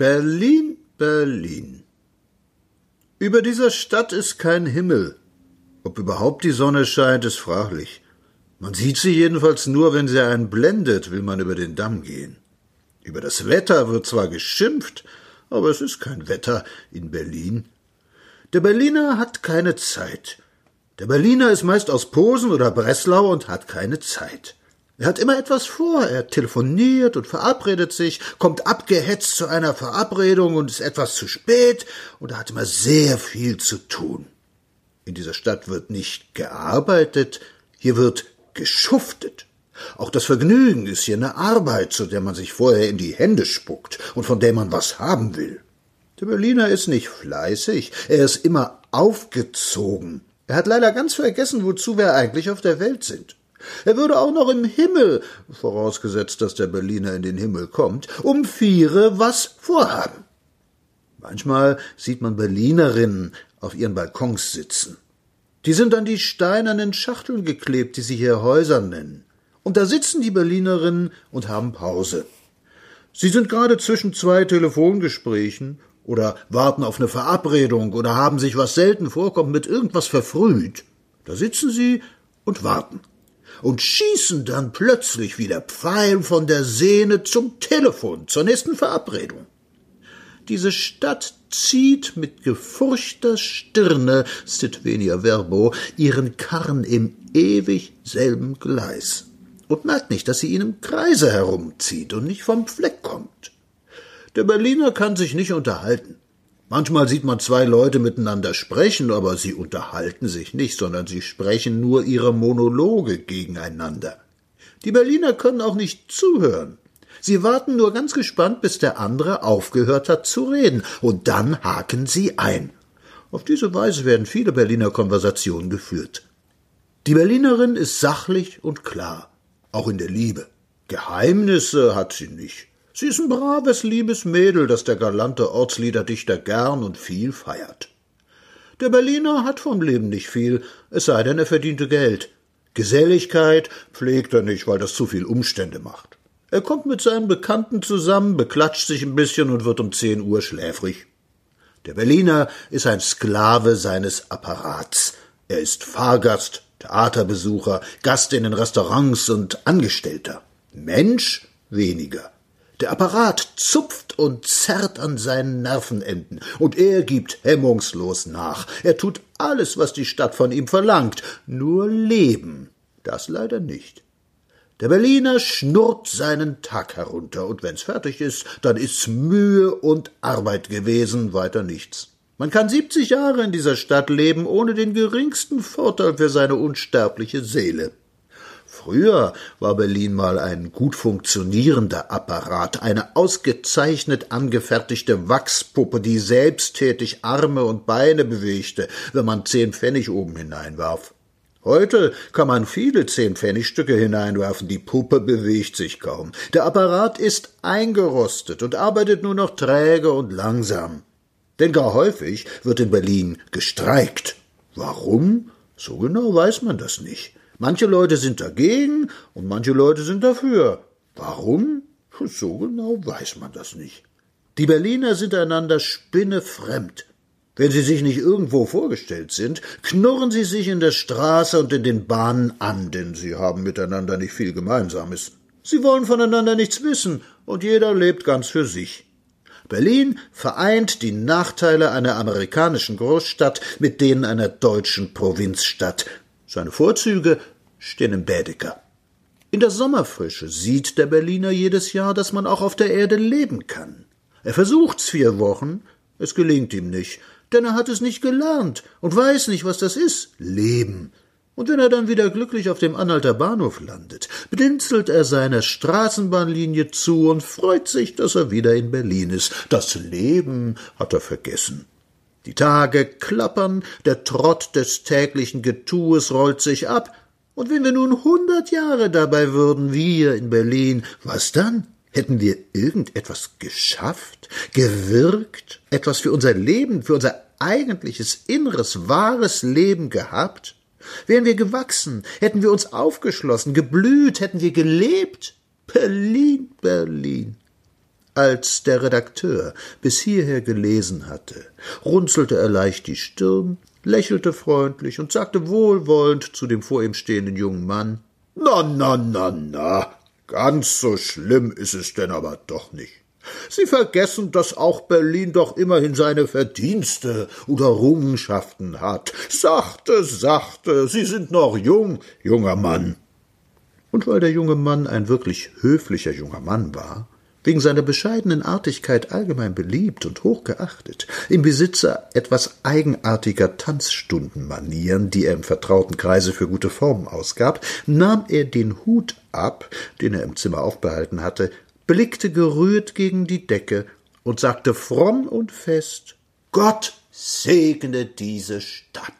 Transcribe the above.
Berlin, Berlin. Über dieser Stadt ist kein Himmel. Ob überhaupt die Sonne scheint, ist fraglich. Man sieht sie jedenfalls nur, wenn sie einen blendet, will man über den Damm gehen. Über das Wetter wird zwar geschimpft, aber es ist kein Wetter in Berlin. Der Berliner hat keine Zeit. Der Berliner ist meist aus Posen oder Breslau und hat keine Zeit. Er hat immer etwas vor, er telefoniert und verabredet sich, kommt abgehetzt zu einer Verabredung und ist etwas zu spät, und er hat immer sehr viel zu tun. In dieser Stadt wird nicht gearbeitet, hier wird geschuftet. Auch das Vergnügen ist hier eine Arbeit, zu der man sich vorher in die Hände spuckt und von der man was haben will. Der Berliner ist nicht fleißig, er ist immer aufgezogen. Er hat leider ganz vergessen, wozu wir eigentlich auf der Welt sind. Er würde auch noch im Himmel, vorausgesetzt, dass der Berliner in den Himmel kommt, um Viere was vorhaben. Manchmal sieht man Berlinerinnen auf ihren Balkons sitzen. Die sind an die steinernen Schachteln geklebt, die sie hier Häuser nennen. Und da sitzen die Berlinerinnen und haben Pause. Sie sind gerade zwischen zwei Telefongesprächen oder warten auf eine Verabredung oder haben sich, was selten vorkommt, mit irgendwas verfrüht. Da sitzen sie und warten und schießen dann plötzlich wie der Pfeil von der Sehne zum Telefon, zur nächsten Verabredung. Diese Stadt zieht mit gefurchter Stirne, sit venia verbo, ihren Karren im ewig selben Gleis und merkt nicht, dass sie ihn im Kreise herumzieht und nicht vom Fleck kommt. Der Berliner kann sich nicht unterhalten. Manchmal sieht man zwei Leute miteinander sprechen, aber sie unterhalten sich nicht, sondern sie sprechen nur ihre Monologe gegeneinander. Die Berliner können auch nicht zuhören. Sie warten nur ganz gespannt, bis der andere aufgehört hat zu reden, und dann haken sie ein. Auf diese Weise werden viele Berliner Konversationen geführt. Die Berlinerin ist sachlich und klar, auch in der Liebe. Geheimnisse hat sie nicht. Sie ist ein braves, liebes Mädel, das der galante Ortsliederdichter gern und viel feiert. Der Berliner hat vom Leben nicht viel, es sei denn, er verdiente Geld. Geselligkeit pflegt er nicht, weil das zu viel Umstände macht. Er kommt mit seinen Bekannten zusammen, beklatscht sich ein bisschen und wird um zehn Uhr schläfrig. Der Berliner ist ein Sklave seines Apparats. Er ist Fahrgast, Theaterbesucher, Gast in den Restaurants und Angestellter. Mensch weniger. Der Apparat zupft und zerrt an seinen Nervenenden, und er gibt hemmungslos nach. Er tut alles, was die Stadt von ihm verlangt, nur leben. Das leider nicht. Der Berliner schnurrt seinen Tag herunter, und wenn's fertig ist, dann ist's Mühe und Arbeit gewesen, weiter nichts. Man kann siebzig Jahre in dieser Stadt leben, ohne den geringsten Vorteil für seine unsterbliche Seele. Früher war Berlin mal ein gut funktionierender Apparat, eine ausgezeichnet angefertigte Wachspuppe, die selbsttätig Arme und Beine bewegte, wenn man zehn Pfennig oben hineinwarf. Heute kann man viele Zehn-Pfennigstücke hineinwerfen, die Puppe bewegt sich kaum. Der Apparat ist eingerostet und arbeitet nur noch träge und langsam. Denn gar häufig wird in Berlin gestreikt. Warum? So genau weiß man das nicht. Manche Leute sind dagegen und manche Leute sind dafür. Warum? So genau weiß man das nicht. Die Berliner sind einander spinnefremd. Wenn sie sich nicht irgendwo vorgestellt sind, knurren sie sich in der Straße und in den Bahnen an, denn sie haben miteinander nicht viel Gemeinsames. Sie wollen voneinander nichts wissen, und jeder lebt ganz für sich. Berlin vereint die Nachteile einer amerikanischen Großstadt mit denen einer deutschen Provinzstadt, seine Vorzüge stehen im Bädeker. In der Sommerfrische sieht der Berliner jedes Jahr, dass man auch auf der Erde leben kann. Er versucht's vier Wochen, es gelingt ihm nicht, denn er hat es nicht gelernt und weiß nicht, was das ist, Leben. Und wenn er dann wieder glücklich auf dem Anhalter Bahnhof landet, blinzelt er seiner Straßenbahnlinie zu und freut sich, dass er wieder in Berlin ist. Das Leben hat er vergessen. Die Tage klappern, der Trott des täglichen Getues rollt sich ab, und wenn wir nun hundert Jahre dabei würden, wir in Berlin, was dann? Hätten wir irgendetwas geschafft, gewirkt, etwas für unser Leben, für unser eigentliches, inneres, wahres Leben gehabt? Wären wir gewachsen, hätten wir uns aufgeschlossen, geblüht, hätten wir gelebt? Berlin, Berlin. Als der Redakteur bis hierher gelesen hatte, runzelte er leicht die Stirn, lächelte freundlich und sagte wohlwollend zu dem vor ihm stehenden jungen Mann Na, na, na, na, ganz so schlimm ist es denn aber doch nicht. Sie vergessen, dass auch Berlin doch immerhin seine Verdienste oder Errungenschaften hat. Sachte, sachte, Sie sind noch jung, junger Mann. Und weil der junge Mann ein wirklich höflicher junger Mann war, wegen seiner bescheidenen Artigkeit allgemein beliebt und hochgeachtet, im Besitzer etwas eigenartiger Tanzstundenmanieren, die er im vertrauten Kreise für gute Formen ausgab, nahm er den Hut ab, den er im Zimmer aufbehalten hatte, blickte gerührt gegen die Decke und sagte fromm und fest Gott segne diese Stadt.